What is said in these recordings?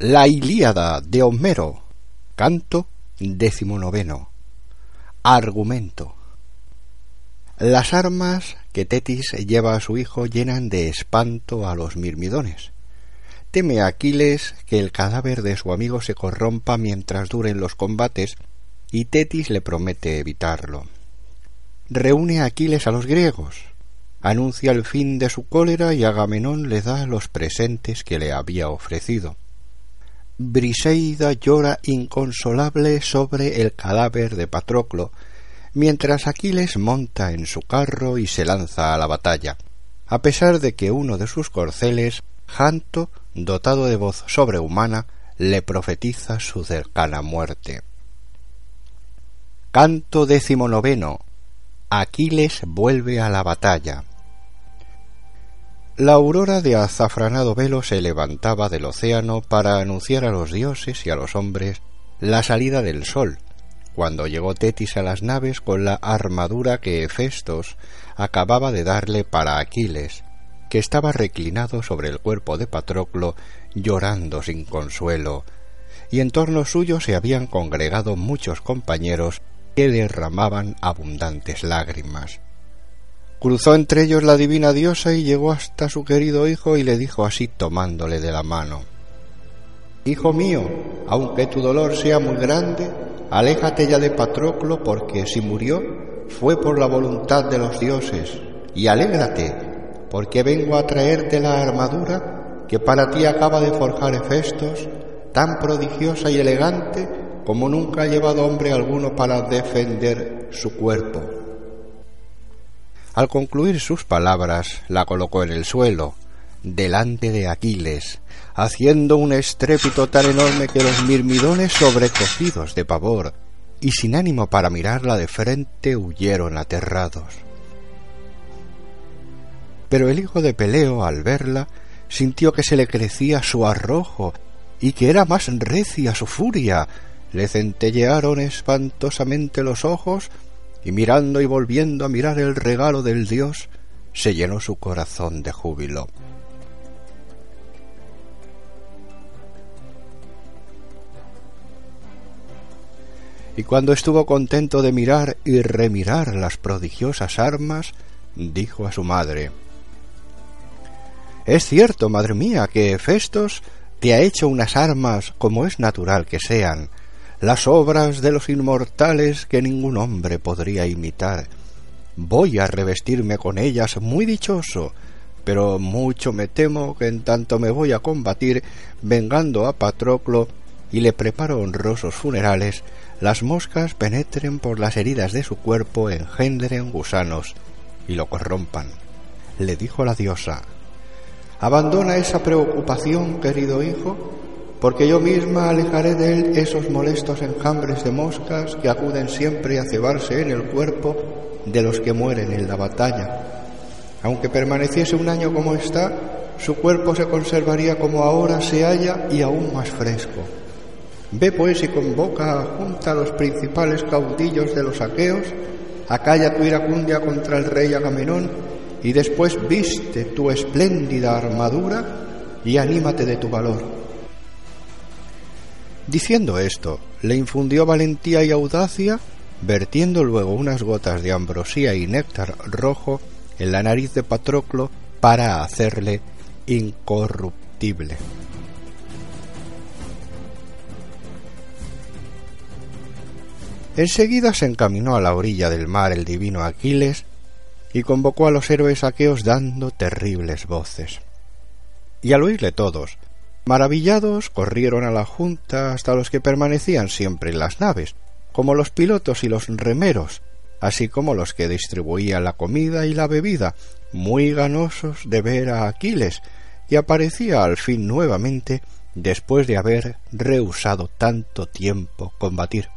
La Ilíada de Homero, canto decimonoveno. Argumento. Las armas que Tetis lleva a su hijo llenan de espanto a los mirmidones. Teme Aquiles que el cadáver de su amigo se corrompa mientras duren los combates y Tetis le promete evitarlo. Reúne Aquiles a los griegos, anuncia el fin de su cólera y Agamenón le da los presentes que le había ofrecido. Briseida llora inconsolable sobre el cadáver de Patroclo, mientras Aquiles monta en su carro y se lanza a la batalla, a pesar de que uno de sus corceles, Janto, dotado de voz sobrehumana, le profetiza su cercana muerte. Canto décimo. Aquiles vuelve a la batalla. La aurora de azafranado velo se levantaba del océano para anunciar a los dioses y a los hombres la salida del sol, cuando llegó Tetis a las naves con la armadura que Hefestos acababa de darle para Aquiles, que estaba reclinado sobre el cuerpo de Patroclo llorando sin consuelo, y en torno suyo se habían congregado muchos compañeros que derramaban abundantes lágrimas. Cruzó entre ellos la divina diosa y llegó hasta su querido hijo y le dijo así tomándole de la mano Hijo mío, aunque tu dolor sea muy grande, aléjate ya de Patroclo porque si murió fue por la voluntad de los dioses, y alégrate, porque vengo a traerte la armadura que para ti acaba de forjar Hefestos, tan prodigiosa y elegante como nunca ha llevado hombre alguno para defender su cuerpo. Al concluir sus palabras, la colocó en el suelo, delante de Aquiles, haciendo un estrépito tan enorme que los mirmidones sobrecogidos de pavor y sin ánimo para mirarla de frente huyeron aterrados. Pero el hijo de Peleo, al verla, sintió que se le crecía su arrojo y que era más recia su furia. Le centellearon espantosamente los ojos y mirando y volviendo a mirar el regalo del Dios, se llenó su corazón de júbilo. Y cuando estuvo contento de mirar y remirar las prodigiosas armas, dijo a su madre Es cierto, madre mía, que Hefestos te ha hecho unas armas como es natural que sean, las obras de los inmortales que ningún hombre podría imitar. Voy a revestirme con ellas muy dichoso, pero mucho me temo que en tanto me voy a combatir, vengando a Patroclo y le preparo honrosos funerales, las moscas penetren por las heridas de su cuerpo, engendren gusanos y lo corrompan. Le dijo la diosa, Abandona esa preocupación, querido hijo, porque yo misma alejaré de él esos molestos enjambres de moscas que acuden siempre a cebarse en el cuerpo de los que mueren en la batalla. Aunque permaneciese un año como está, su cuerpo se conservaría como ahora se halla y aún más fresco. Ve pues y convoca junta a los principales caudillos de los aqueos, acalla tu iracundia contra el rey Agamenón y después viste tu espléndida armadura y anímate de tu valor Diciendo esto, le infundió valentía y audacia, vertiendo luego unas gotas de ambrosía y néctar rojo en la nariz de Patroclo para hacerle incorruptible. Enseguida se encaminó a la orilla del mar el divino Aquiles y convocó a los héroes aqueos dando terribles voces. Y al oírle todos, Maravillados corrieron a la junta hasta los que permanecían siempre en las naves, como los pilotos y los remeros, así como los que distribuían la comida y la bebida, muy ganosos de ver a Aquiles, y aparecía al fin nuevamente después de haber rehusado tanto tiempo combatir.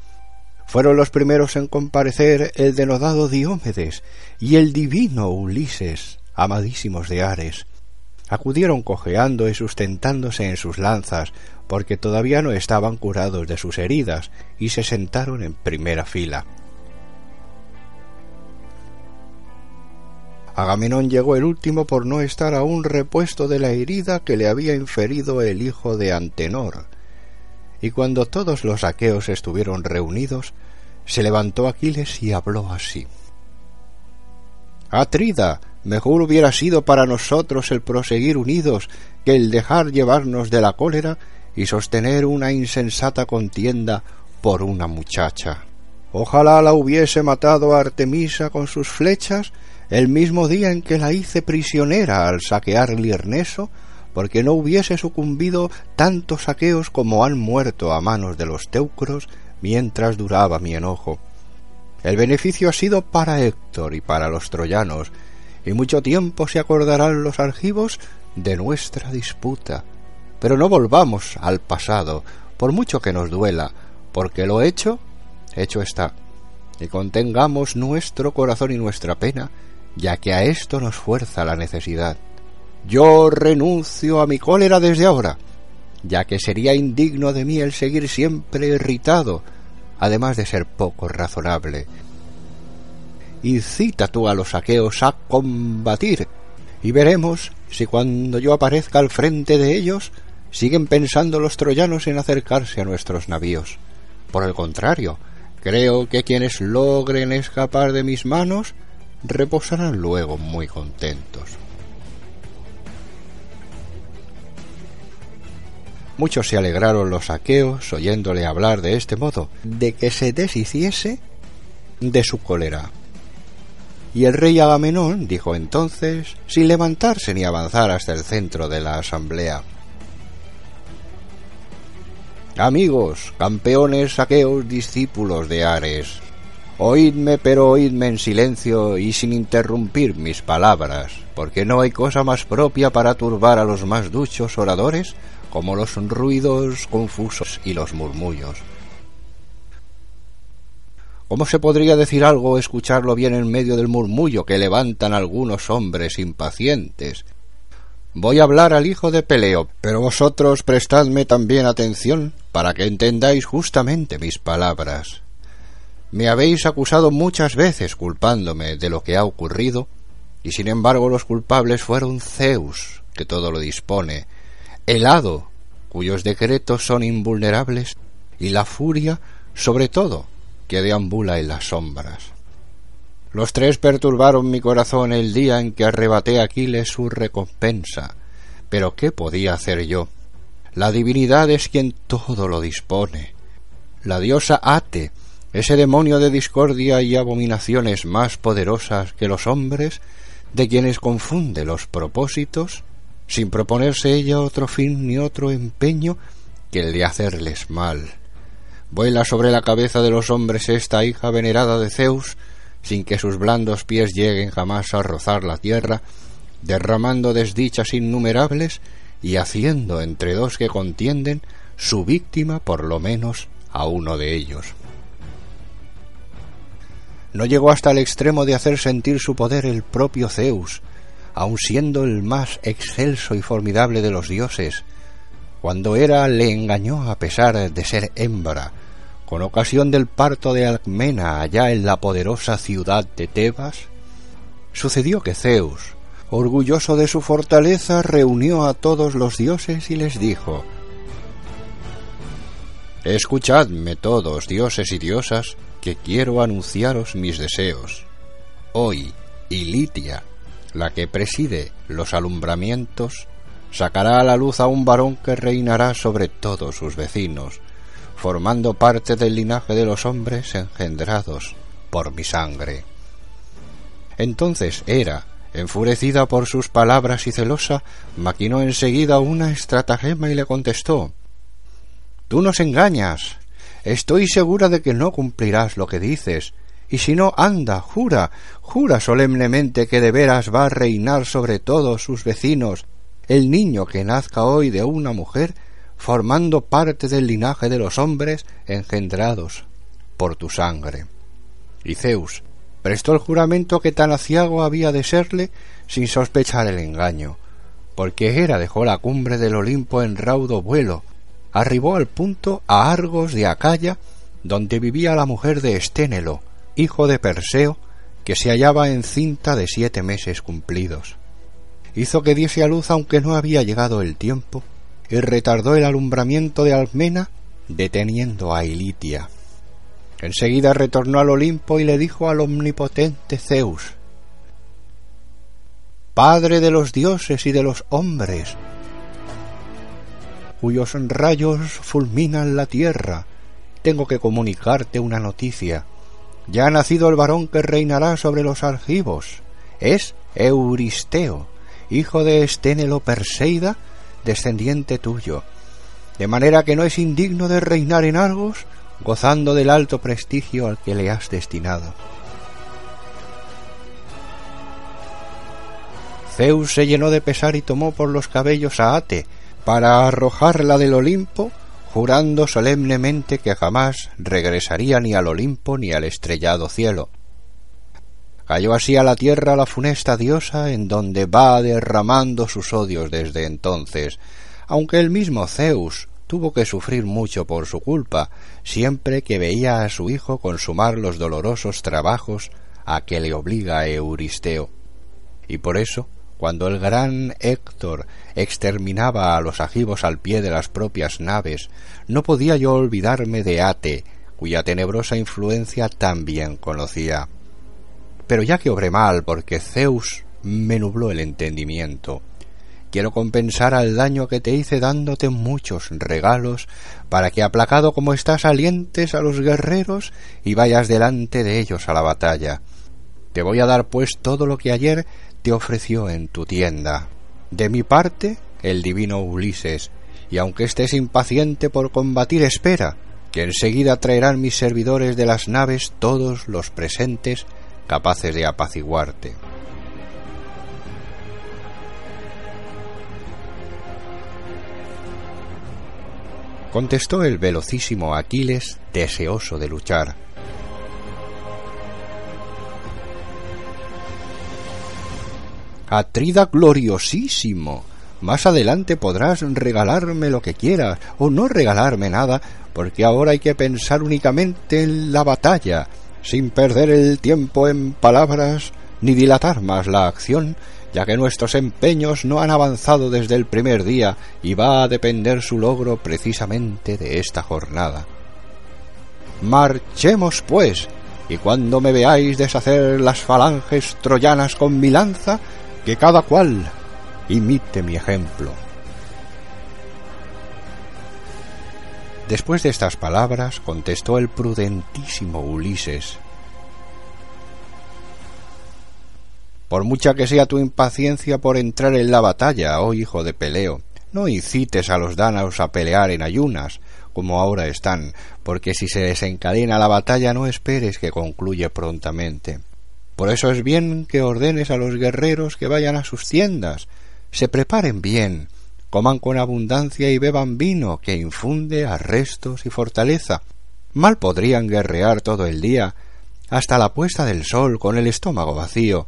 Fueron los primeros en comparecer el denodado Diómedes y el divino Ulises, amadísimos de Ares. Acudieron cojeando y sustentándose en sus lanzas, porque todavía no estaban curados de sus heridas, y se sentaron en primera fila. Agamenón llegó el último por no estar aún repuesto de la herida que le había inferido el hijo de Antenor, y cuando todos los aqueos estuvieron reunidos, se levantó Aquiles y habló así. Atrida, mejor hubiera sido para nosotros el proseguir unidos que el dejar llevarnos de la cólera y sostener una insensata contienda por una muchacha. Ojalá la hubiese matado Artemisa con sus flechas el mismo día en que la hice prisionera al saquear Lirneso porque no hubiese sucumbido tantos saqueos como han muerto a manos de los teucros mientras duraba mi enojo. El beneficio ha sido para Héctor y para los troyanos, y mucho tiempo se acordarán los argivos de nuestra disputa. Pero no volvamos al pasado, por mucho que nos duela, porque lo hecho, hecho está. Y contengamos nuestro corazón y nuestra pena, ya que a esto nos fuerza la necesidad. Yo renuncio a mi cólera desde ahora, ya que sería indigno de mí el seguir siempre irritado, además de ser poco razonable. Incita tú a los aqueos a combatir, y veremos si cuando yo aparezca al frente de ellos siguen pensando los troyanos en acercarse a nuestros navíos. Por el contrario, creo que quienes logren escapar de mis manos reposarán luego muy contentos. Muchos se alegraron los aqueos oyéndole hablar de este modo, de que se deshiciese de su cólera. Y el rey Agamenón dijo entonces, sin levantarse ni avanzar hasta el centro de la asamblea, Amigos, campeones, aqueos, discípulos de Ares, oídme, pero oídme en silencio y sin interrumpir mis palabras, porque no hay cosa más propia para turbar a los más duchos oradores como los ruidos confusos y los murmullos. ¿Cómo se podría decir algo o escucharlo bien en medio del murmullo que levantan algunos hombres impacientes? Voy a hablar al hijo de Peleo, pero vosotros prestadme también atención para que entendáis justamente mis palabras. Me habéis acusado muchas veces culpándome de lo que ha ocurrido, y sin embargo los culpables fueron Zeus, que todo lo dispone, el hado, cuyos decretos son invulnerables, y la furia, sobre todo, que deambula en las sombras. Los tres perturbaron mi corazón el día en que arrebaté a Aquiles su recompensa. Pero ¿qué podía hacer yo? La divinidad es quien todo lo dispone. La diosa Ate, ese demonio de discordia y abominaciones más poderosas que los hombres, de quienes confunde los propósitos, sin proponerse ella otro fin ni otro empeño que el de hacerles mal. Vuela sobre la cabeza de los hombres esta hija venerada de Zeus, sin que sus blandos pies lleguen jamás a rozar la tierra, derramando desdichas innumerables y haciendo entre dos que contienden su víctima por lo menos a uno de ellos. No llegó hasta el extremo de hacer sentir su poder el propio Zeus, aun siendo el más excelso y formidable de los dioses, cuando Hera le engañó a pesar de ser hembra, con ocasión del parto de Alcmena allá en la poderosa ciudad de Tebas, sucedió que Zeus, orgulloso de su fortaleza, reunió a todos los dioses y les dijo Escuchadme todos, dioses y diosas, que quiero anunciaros mis deseos. Hoy, Ilitia, la que preside los alumbramientos, sacará a la luz a un varón que reinará sobre todos sus vecinos, formando parte del linaje de los hombres engendrados por mi sangre. Entonces Hera, enfurecida por sus palabras y celosa, maquinó enseguida una estratagema y le contestó Tú nos engañas. Estoy segura de que no cumplirás lo que dices, y si no, anda, jura, jura solemnemente que de veras va a reinar sobre todos sus vecinos el niño que nazca hoy de una mujer formando parte del linaje de los hombres engendrados por tu sangre. Y Zeus prestó el juramento que tan aciago había de serle sin sospechar el engaño, porque Hera dejó la cumbre del Olimpo en raudo vuelo, arribó al punto a Argos de Acaya, donde vivía la mujer de Esténelo, hijo de Perseo, que se hallaba encinta de siete meses cumplidos. Hizo que diese a luz aunque no había llegado el tiempo, y retardó el alumbramiento de Almena, deteniendo a Ilitia. Enseguida retornó al Olimpo y le dijo al omnipotente Zeus Padre de los dioses y de los hombres, cuyos rayos fulminan la tierra, tengo que comunicarte una noticia. Ya ha nacido el varón que reinará sobre los argivos. Es Euristeo, hijo de Esténelo Perseida, descendiente tuyo, de manera que no es indigno de reinar en Argos, gozando del alto prestigio al que le has destinado. Zeus se llenó de pesar y tomó por los cabellos a Ate, para arrojarla del Olimpo, jurando solemnemente que jamás regresaría ni al Olimpo ni al estrellado cielo. Cayó así a la tierra la funesta diosa, en donde va derramando sus odios desde entonces, aunque el mismo Zeus tuvo que sufrir mucho por su culpa, siempre que veía a su hijo consumar los dolorosos trabajos a que le obliga Euristeo. Y por eso cuando el gran Héctor exterminaba a los agivos al pie de las propias naves, no podía yo olvidarme de Ate, cuya tenebrosa influencia también conocía. Pero ya que obré mal porque Zeus me nubló el entendimiento, quiero compensar al daño que te hice dándote muchos regalos, para que aplacado como estás alientes a los guerreros y vayas delante de ellos a la batalla. Te voy a dar pues todo lo que ayer te ofreció en tu tienda. De mi parte, el divino Ulises, y aunque estés impaciente por combatir, espera, que enseguida traerán mis servidores de las naves todos los presentes capaces de apaciguarte. Contestó el velocísimo Aquiles, deseoso de luchar. Atrida gloriosísimo. Más adelante podrás regalarme lo que quieras o no regalarme nada, porque ahora hay que pensar únicamente en la batalla, sin perder el tiempo en palabras ni dilatar más la acción, ya que nuestros empeños no han avanzado desde el primer día y va a depender su logro precisamente de esta jornada. Marchemos, pues, y cuando me veáis deshacer las falanges troyanas con mi lanza, que cada cual imite mi ejemplo. Después de estas palabras contestó el prudentísimo Ulises Por mucha que sea tu impaciencia por entrar en la batalla, oh hijo de Peleo, no incites a los dánaos a pelear en ayunas, como ahora están, porque si se desencadena la batalla no esperes que concluye prontamente. Por eso es bien que ordenes a los guerreros que vayan a sus tiendas, se preparen bien, coman con abundancia y beban vino que infunde arrestos y fortaleza. Mal podrían guerrear todo el día, hasta la puesta del sol con el estómago vacío,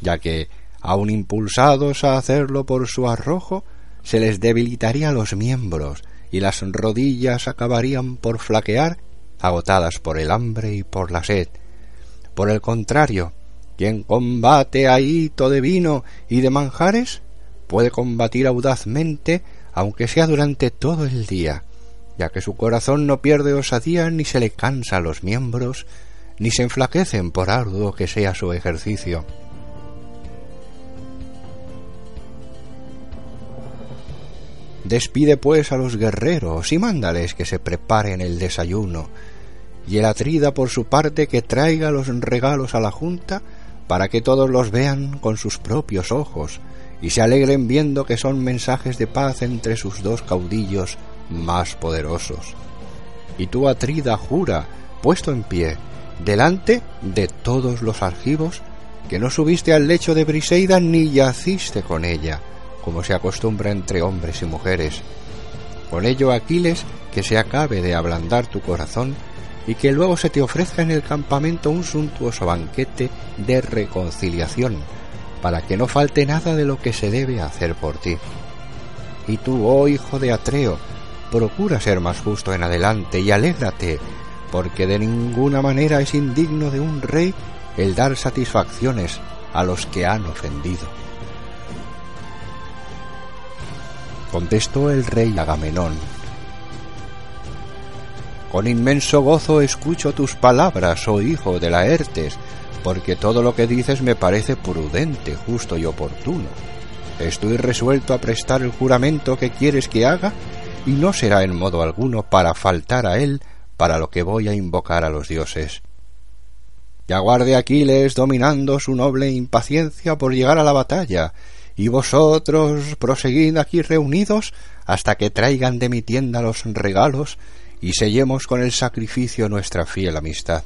ya que, aun impulsados a hacerlo por su arrojo, se les debilitarían los miembros y las rodillas acabarían por flaquear, agotadas por el hambre y por la sed. Por el contrario, quien combate a hito de vino y de manjares puede combatir audazmente aunque sea durante todo el día, ya que su corazón no pierde osadía ni se le cansa los miembros, ni se enflaquecen por arduo que sea su ejercicio. Despide pues a los guerreros y mándales que se preparen el desayuno, y el Atrida por su parte que traiga los regalos a la junta para que todos los vean con sus propios ojos y se alegren viendo que son mensajes de paz entre sus dos caudillos más poderosos. Y tú, Atrida, jura, puesto en pie, delante de todos los argivos, que no subiste al lecho de Briseida ni yaciste con ella, como se acostumbra entre hombres y mujeres, Con ello, Aquiles, que se acabe de ablandar tu corazón y que luego se te ofrezca en el campamento un suntuoso banquete de reconciliación, para que no falte nada de lo que se debe hacer por ti. Y tú, oh hijo de Atreo, procura ser más justo en adelante y alégrate, porque de ninguna manera es indigno de un rey el dar satisfacciones a los que han ofendido. Contestó el rey Agamenón. Con inmenso gozo escucho tus palabras, oh hijo de Laertes, porque todo lo que dices me parece prudente, justo y oportuno. Estoy resuelto a prestar el juramento que quieres que haga, y no será en modo alguno para faltar a él para lo que voy a invocar a los dioses. Y aguarde Aquiles dominando su noble impaciencia por llegar a la batalla, y vosotros proseguid aquí reunidos hasta que traigan de mi tienda los regalos y sellemos con el sacrificio nuestra fiel amistad.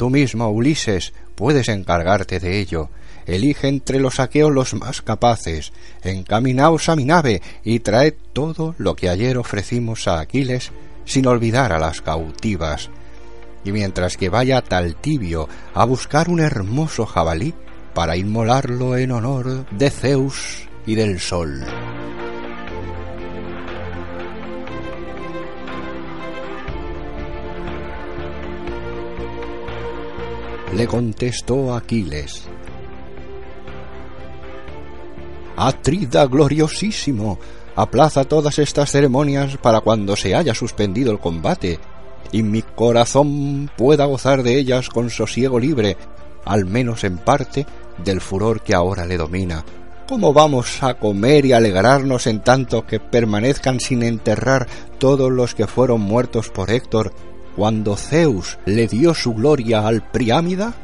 Tú mismo, Ulises, puedes encargarte de ello. Elige entre los aqueos los más capaces, encaminaos a mi nave y traed todo lo que ayer ofrecimos a Aquiles, sin olvidar a las cautivas. Y mientras que vaya tal tibio a buscar un hermoso jabalí, para inmolarlo en honor de Zeus y del Sol. Le contestó Aquiles. Atrida gloriosísimo, aplaza todas estas ceremonias para cuando se haya suspendido el combate, y mi corazón pueda gozar de ellas con sosiego libre, al menos en parte, del furor que ahora le domina. ¿Cómo vamos a comer y alegrarnos en tanto que permanezcan sin enterrar todos los que fueron muertos por Héctor cuando Zeus le dio su gloria al Priámida?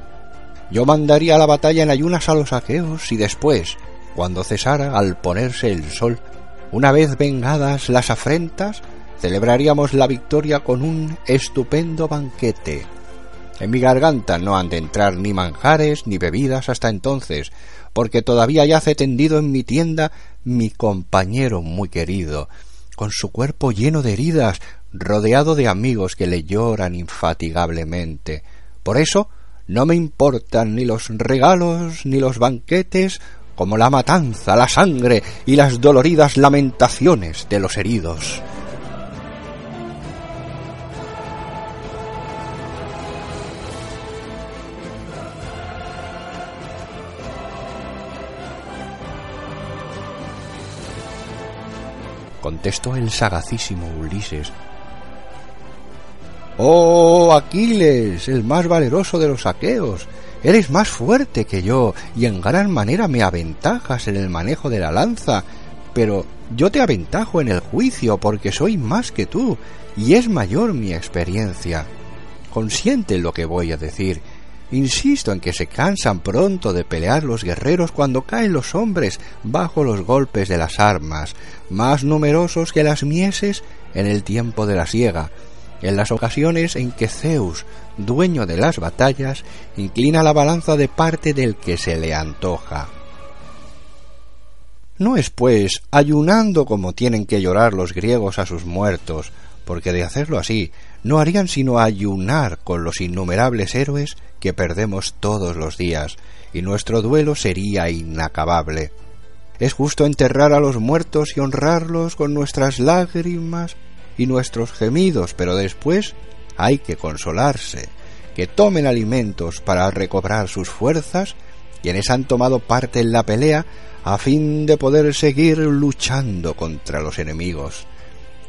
Yo mandaría la batalla en ayunas a los aqueos y después, cuando cesara al ponerse el sol, una vez vengadas las afrentas, celebraríamos la victoria con un estupendo banquete en mi garganta no han de entrar ni manjares ni bebidas hasta entonces, porque todavía yace tendido en mi tienda mi compañero muy querido, con su cuerpo lleno de heridas, rodeado de amigos que le lloran infatigablemente. Por eso no me importan ni los regalos ni los banquetes, como la matanza, la sangre y las doloridas lamentaciones de los heridos. contestó el sagacísimo Ulises. Oh, Aquiles, el más valeroso de los aqueos, eres más fuerte que yo y en gran manera me aventajas en el manejo de la lanza, pero yo te aventajo en el juicio porque soy más que tú y es mayor mi experiencia. Consiente lo que voy a decir. Insisto en que se cansan pronto de pelear los guerreros cuando caen los hombres bajo los golpes de las armas, más numerosos que las mieses en el tiempo de la siega, en las ocasiones en que Zeus, dueño de las batallas, inclina la balanza de parte del que se le antoja. No es, pues, ayunando como tienen que llorar los griegos a sus muertos, porque de hacerlo así no harían sino ayunar con los innumerables héroes que perdemos todos los días, y nuestro duelo sería inacabable. Es justo enterrar a los muertos y honrarlos con nuestras lágrimas y nuestros gemidos, pero después hay que consolarse, que tomen alimentos para recobrar sus fuerzas, quienes han tomado parte en la pelea a fin de poder seguir luchando contra los enemigos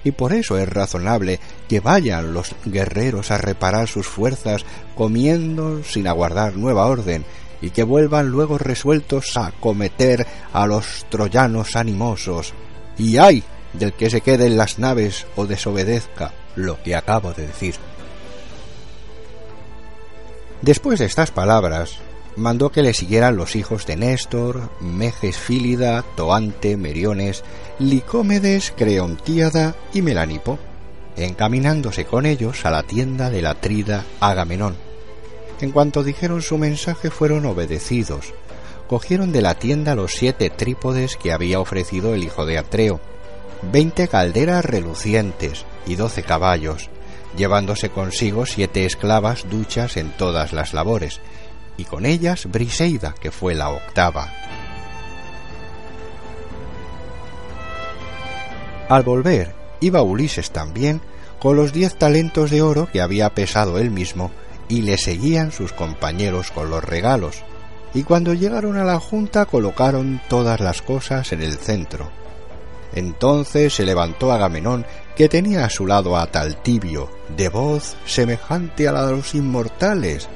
y por eso es razonable que vayan los guerreros a reparar sus fuerzas comiendo sin aguardar nueva orden y que vuelvan luego resueltos a cometer a los troyanos animosos. Y ay del que se quede en las naves o desobedezca lo que acabo de decir. Después de estas palabras, mandó que le siguieran los hijos de Néstor, Meges Fílida, Toante, Meriones, Licómedes, Creontíada y Melanipo, encaminándose con ellos a la tienda del atrida Agamenón. En cuanto dijeron su mensaje fueron obedecidos. Cogieron de la tienda los siete trípodes que había ofrecido el hijo de Atreo, veinte calderas relucientes y doce caballos, llevándose consigo siete esclavas duchas en todas las labores, y con ellas Briseida, que fue la octava. Al volver, iba Ulises también con los diez talentos de oro que había pesado él mismo, y le seguían sus compañeros con los regalos, y cuando llegaron a la junta colocaron todas las cosas en el centro. Entonces se levantó Agamenón, que tenía a su lado a Taltibio, de voz semejante a la de los inmortales,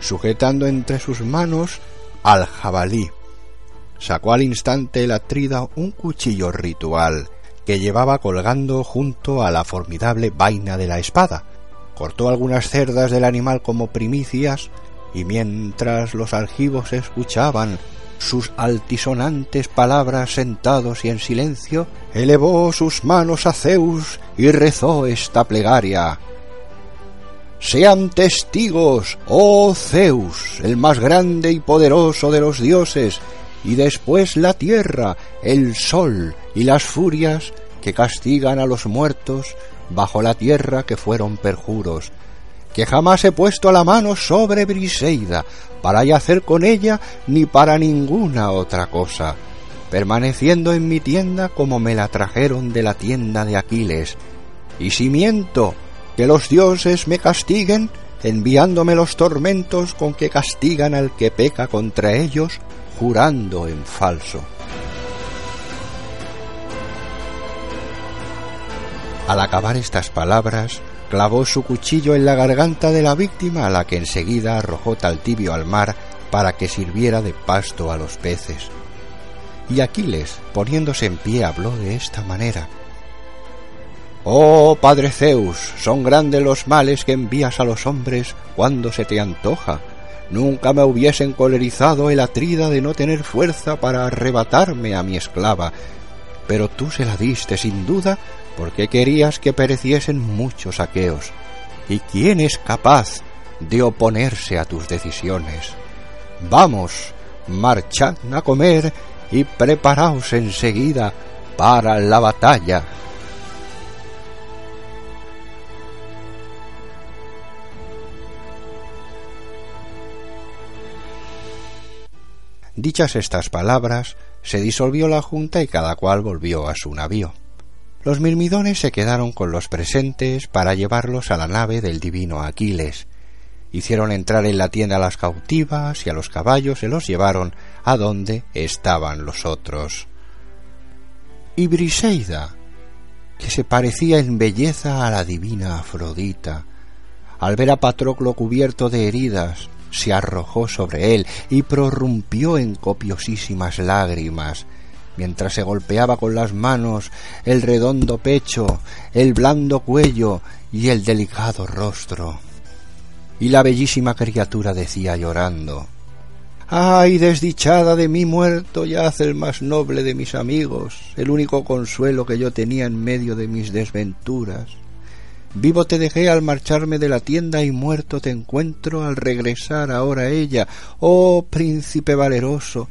sujetando entre sus manos al jabalí. Sacó al instante el atrida un cuchillo ritual que llevaba colgando junto a la formidable vaina de la espada. Cortó algunas cerdas del animal como primicias y mientras los argivos escuchaban sus altisonantes palabras sentados y en silencio, elevó sus manos a Zeus y rezó esta plegaria. Sean testigos, oh Zeus, el más grande y poderoso de los dioses, y después la tierra, el sol y las furias que castigan a los muertos bajo la tierra que fueron perjuros, que jamás he puesto la mano sobre Briseida para yacer con ella ni para ninguna otra cosa, permaneciendo en mi tienda como me la trajeron de la tienda de Aquiles. Y si miento, que los dioses me castiguen, enviándome los tormentos con que castigan al que peca contra ellos, jurando en falso. Al acabar estas palabras, clavó su cuchillo en la garganta de la víctima a la que enseguida arrojó Taltibio al mar para que sirviera de pasto a los peces. Y Aquiles, poniéndose en pie, habló de esta manera. Oh Padre Zeus, son grandes los males que envías a los hombres cuando se te antoja. Nunca me hubiese encolerizado el atrida de no tener fuerza para arrebatarme a mi esclava, pero tú se la diste sin duda porque querías que pereciesen muchos aqueos. ¿Y quién es capaz de oponerse a tus decisiones? Vamos, marchad a comer y preparaos enseguida para la batalla. Dichas estas palabras, se disolvió la junta y cada cual volvió a su navío. Los mirmidones se quedaron con los presentes para llevarlos a la nave del divino Aquiles. Hicieron entrar en la tienda a las cautivas y a los caballos se los llevaron a donde estaban los otros. Y Briseida, que se parecía en belleza a la divina Afrodita, al ver a Patroclo cubierto de heridas, se arrojó sobre él y prorrumpió en copiosísimas lágrimas, mientras se golpeaba con las manos el redondo pecho, el blando cuello y el delicado rostro. Y la bellísima criatura decía llorando Ay, desdichada de mí muerto yace el más noble de mis amigos, el único consuelo que yo tenía en medio de mis desventuras. Vivo te dejé al marcharme de la tienda y muerto te encuentro al regresar ahora ella. Oh príncipe valeroso,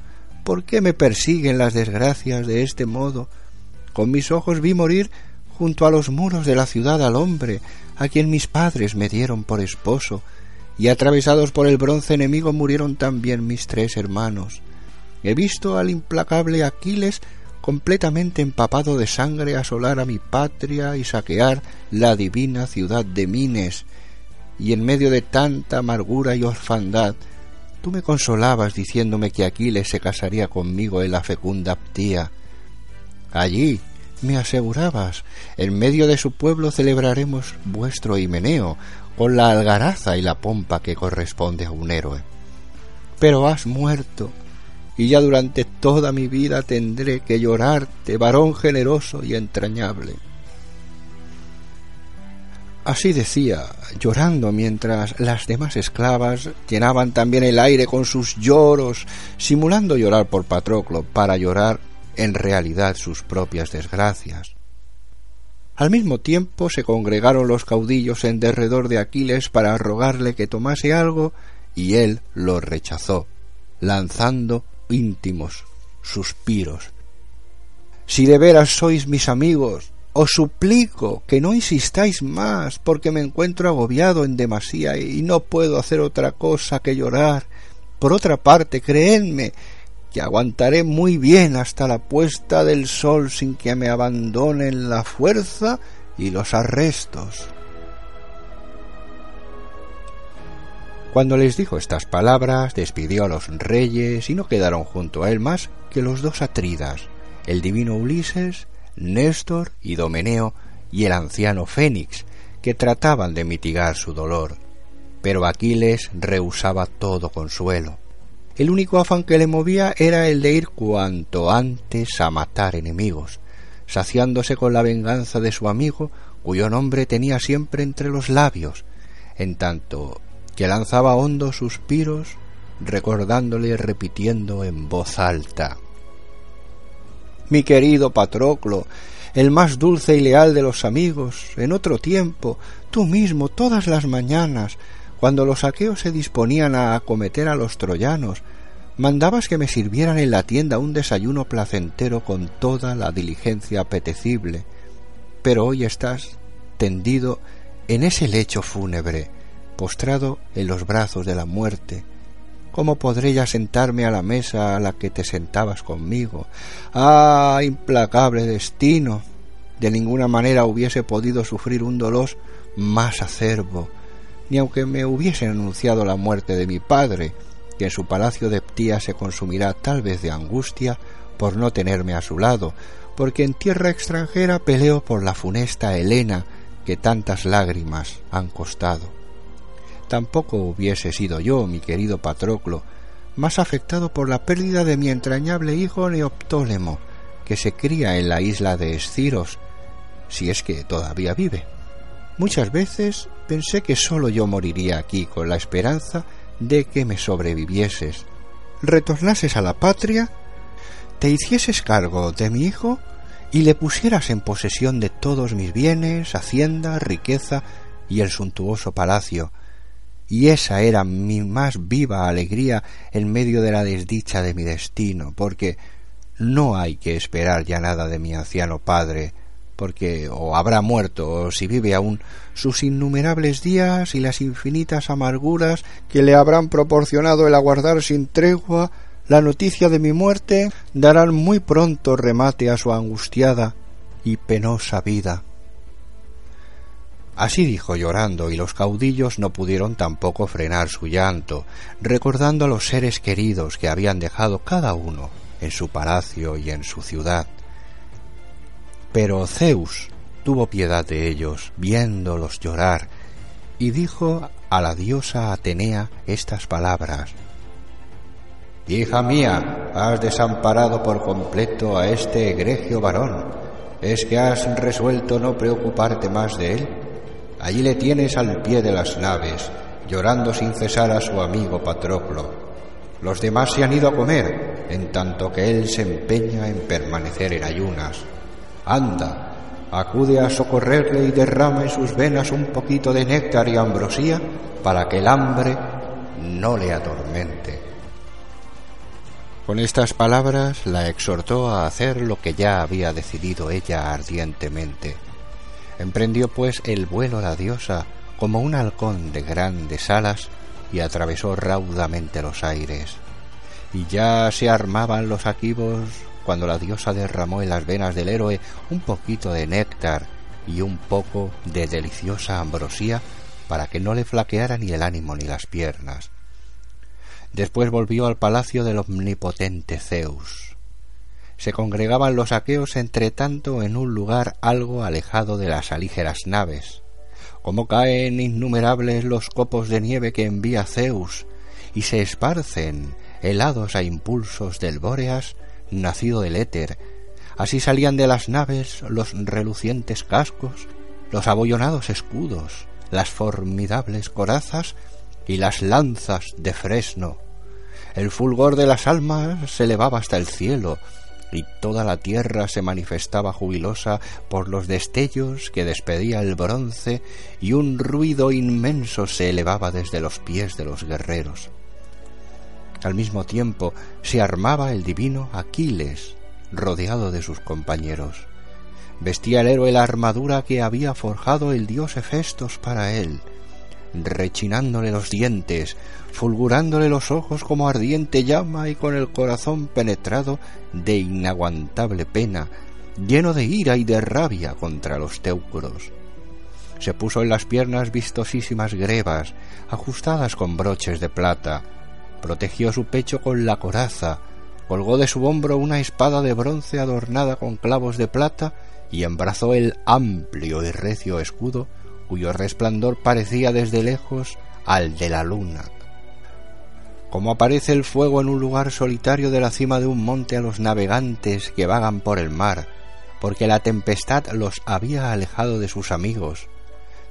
¿Por qué me persiguen las desgracias de este modo? Con mis ojos vi morir junto a los muros de la ciudad al hombre, a quien mis padres me dieron por esposo, y atravesados por el bronce enemigo murieron también mis tres hermanos. He visto al implacable Aquiles completamente empapado de sangre asolar a mi patria y saquear la divina ciudad de Mines, y en medio de tanta amargura y orfandad Tú me consolabas diciéndome que Aquiles se casaría conmigo en la fecunda Ptía. Allí, me asegurabas, en medio de su pueblo celebraremos vuestro himeneo, con la algaraza y la pompa que corresponde a un héroe. Pero has muerto, y ya durante toda mi vida tendré que llorarte, varón generoso y entrañable. Así decía, llorando mientras las demás esclavas llenaban también el aire con sus lloros, simulando llorar por Patroclo para llorar en realidad sus propias desgracias. Al mismo tiempo se congregaron los caudillos en derredor de Aquiles para rogarle que tomase algo, y él lo rechazó, lanzando íntimos suspiros. Si de veras sois mis amigos, os suplico que no insistáis más, porque me encuentro agobiado en demasía y no puedo hacer otra cosa que llorar. Por otra parte, creedme que aguantaré muy bien hasta la puesta del sol sin que me abandonen la fuerza y los arrestos. Cuando les dijo estas palabras, despidió a los reyes y no quedaron junto a él más que los dos atridas, el divino Ulises, Néstor y Domeneo y el anciano Fénix, que trataban de mitigar su dolor. Pero Aquiles rehusaba todo consuelo. El único afán que le movía era el de ir cuanto antes a matar enemigos, saciándose con la venganza de su amigo, cuyo nombre tenía siempre entre los labios, en tanto que lanzaba hondos suspiros, recordándole repitiendo en voz alta Mi querido Patroclo, el más dulce y leal de los amigos, en otro tiempo, tú mismo, todas las mañanas, cuando los aqueos se disponían a acometer a los troyanos, mandabas que me sirvieran en la tienda un desayuno placentero con toda la diligencia apetecible, pero hoy estás tendido en ese lecho fúnebre, postrado en los brazos de la muerte. ¿Cómo podré ya sentarme a la mesa a la que te sentabas conmigo? ¡Ah, implacable destino! De ninguna manera hubiese podido sufrir un dolor más acerbo, ni aunque me hubiesen anunciado la muerte de mi padre, que en su palacio de Ptía se consumirá tal vez de angustia por no tenerme a su lado, porque en tierra extranjera peleo por la funesta Helena que tantas lágrimas han costado tampoco hubiese sido yo, mi querido Patroclo, más afectado por la pérdida de mi entrañable hijo Neoptólemo, que se cría en la isla de Esciros, si es que todavía vive. Muchas veces pensé que sólo yo moriría aquí con la esperanza de que me sobrevivieses, retornases a la patria, te hicieses cargo de mi hijo y le pusieras en posesión de todos mis bienes, hacienda, riqueza y el suntuoso palacio, y esa era mi más viva alegría en medio de la desdicha de mi destino, porque no hay que esperar ya nada de mi anciano padre, porque o habrá muerto o si vive aún sus innumerables días y las infinitas amarguras que le habrán proporcionado el aguardar sin tregua la noticia de mi muerte darán muy pronto remate a su angustiada y penosa vida. Así dijo llorando, y los caudillos no pudieron tampoco frenar su llanto, recordando a los seres queridos que habían dejado cada uno en su palacio y en su ciudad. Pero Zeus tuvo piedad de ellos, viéndolos llorar, y dijo a la diosa Atenea estas palabras Hija mía, has desamparado por completo a este egregio varón. ¿Es que has resuelto no preocuparte más de él? Allí le tienes al pie de las naves, llorando sin cesar a su amigo Patroclo. Los demás se han ido a comer, en tanto que él se empeña en permanecer en ayunas. Anda, acude a socorrerle y derrama en sus venas un poquito de néctar y ambrosía para que el hambre no le atormente. Con estas palabras la exhortó a hacer lo que ya había decidido ella ardientemente Emprendió pues el vuelo la diosa como un halcón de grandes alas y atravesó raudamente los aires. Y ya se armaban los aquivos cuando la diosa derramó en las venas del héroe un poquito de néctar y un poco de deliciosa ambrosía para que no le flaqueara ni el ánimo ni las piernas. Después volvió al palacio del omnipotente Zeus se congregaban los aqueos entre tanto en un lugar algo alejado de las alígeras naves. Como caen innumerables los copos de nieve que envía Zeus, y se esparcen, helados a impulsos del Bóreas, nacido del éter. Así salían de las naves los relucientes cascos, los abollonados escudos, las formidables corazas y las lanzas de fresno. El fulgor de las almas se elevaba hasta el cielo, y toda la tierra se manifestaba jubilosa por los destellos que despedía el bronce y un ruido inmenso se elevaba desde los pies de los guerreros. Al mismo tiempo se armaba el divino Aquiles, rodeado de sus compañeros. Vestía el héroe la armadura que había forjado el dios Hefestos para él, rechinándole los dientes, fulgurándole los ojos como ardiente llama y con el corazón penetrado de inaguantable pena, lleno de ira y de rabia contra los teucros. Se puso en las piernas vistosísimas grebas, ajustadas con broches de plata, protegió su pecho con la coraza, colgó de su hombro una espada de bronce adornada con clavos de plata y embrazó el amplio y recio escudo cuyo resplandor parecía desde lejos al de la luna. Como aparece el fuego en un lugar solitario de la cima de un monte a los navegantes que vagan por el mar, porque la tempestad los había alejado de sus amigos,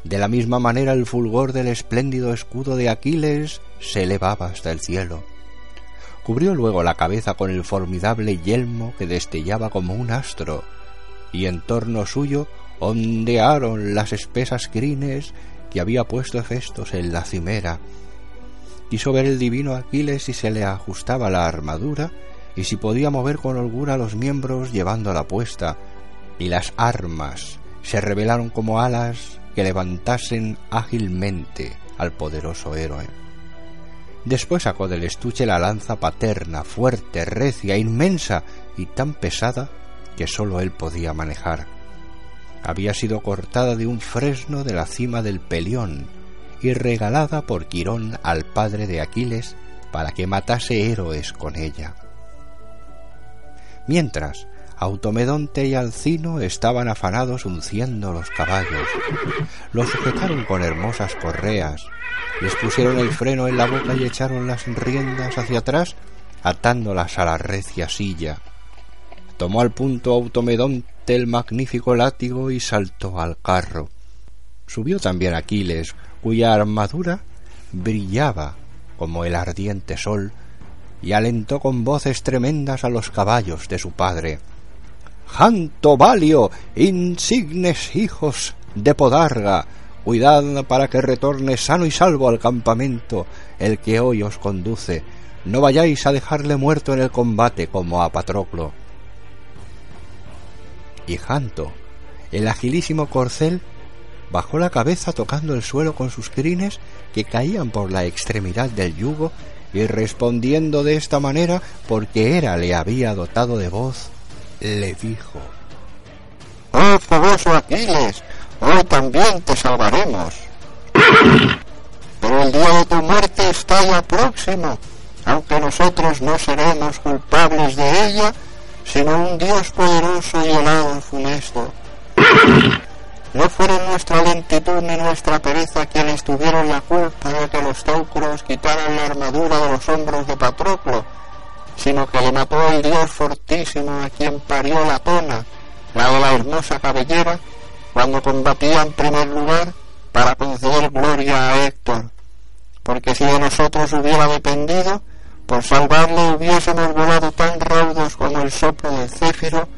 de la misma manera el fulgor del espléndido escudo de Aquiles se elevaba hasta el cielo. Cubrió luego la cabeza con el formidable yelmo que destellaba como un astro, y en torno suyo ondearon las espesas crines que había puesto Hefestos en la cimera. Quiso ver el divino Aquiles si se le ajustaba la armadura y si podía mover con holgura los miembros llevándola puesta, y las armas se revelaron como alas que levantasen ágilmente al poderoso héroe. Después sacó del estuche la lanza paterna, fuerte, recia, inmensa y tan pesada que sólo él podía manejar. Había sido cortada de un fresno de la cima del Pelión y regalada por Quirón al padre de Aquiles para que matase héroes con ella. Mientras, Automedonte y Alcino estaban afanados unciendo los caballos. Los sujetaron con hermosas correas, les pusieron el freno en la boca y echaron las riendas hacia atrás, atándolas a la recia silla. Tomó al punto Automedonte el magnífico látigo y saltó al carro. Subió también Aquiles, cuya armadura brillaba como el ardiente sol, y alentó con voces tremendas a los caballos de su padre. Janto Valio, insignes hijos de Podarga, cuidad para que retorne sano y salvo al campamento el que hoy os conduce. No vayáis a dejarle muerto en el combate como a Patroclo. Y Janto, el agilísimo corcel, bajó la cabeza tocando el suelo con sus crines que caían por la extremidad del yugo y respondiendo de esta manera porque Hera le había dotado de voz le dijo Oh fogoso Aquiles, hoy también te salvaremos. Pero el día de tu muerte está ya próximo, aunque nosotros no seremos culpables de ella, sino un Dios poderoso y helado y funesto. No fueron nuestra lentitud ni nuestra pereza quienes tuvieron la culpa de que los teucros quitaran la armadura de los hombros de Patroclo, sino que le mató el dios fortísimo a quien parió la tona, la de la hermosa cabellera, cuando combatía en primer lugar para conceder gloria a Héctor, porque si de nosotros hubiera dependido, por salvarle hubiésemos volado tan raudos como el soplo del céfiro,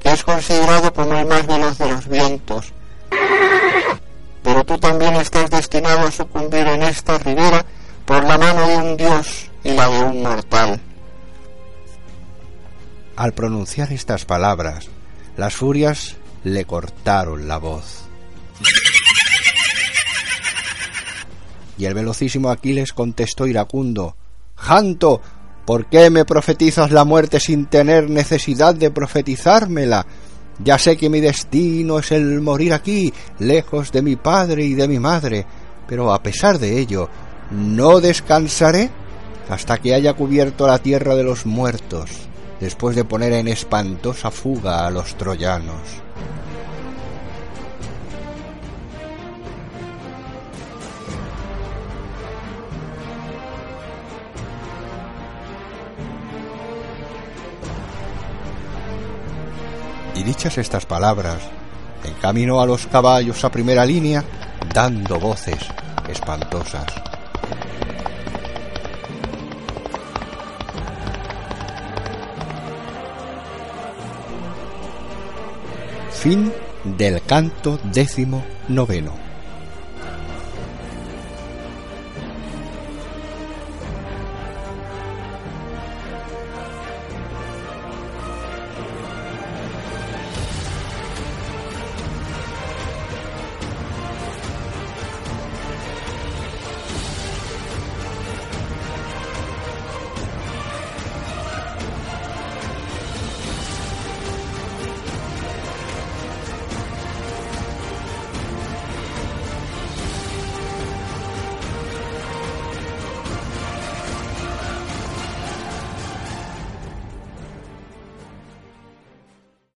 que es considerado como el más veloz de los vientos. Pero tú también estás destinado a sucumbir en esta ribera por la mano de un dios y la de un mortal. Al pronunciar estas palabras, las furias le cortaron la voz. Y el velocísimo Aquiles contestó iracundo Janto, ¿por qué me profetizas la muerte sin tener necesidad de profetizármela? Ya sé que mi destino es el morir aquí, lejos de mi padre y de mi madre, pero a pesar de ello, no descansaré hasta que haya cubierto la tierra de los muertos después de poner en espantosa fuga a los troyanos. Y dichas estas palabras, encaminó a los caballos a primera línea, dando voces espantosas. Fin del canto décimo noveno.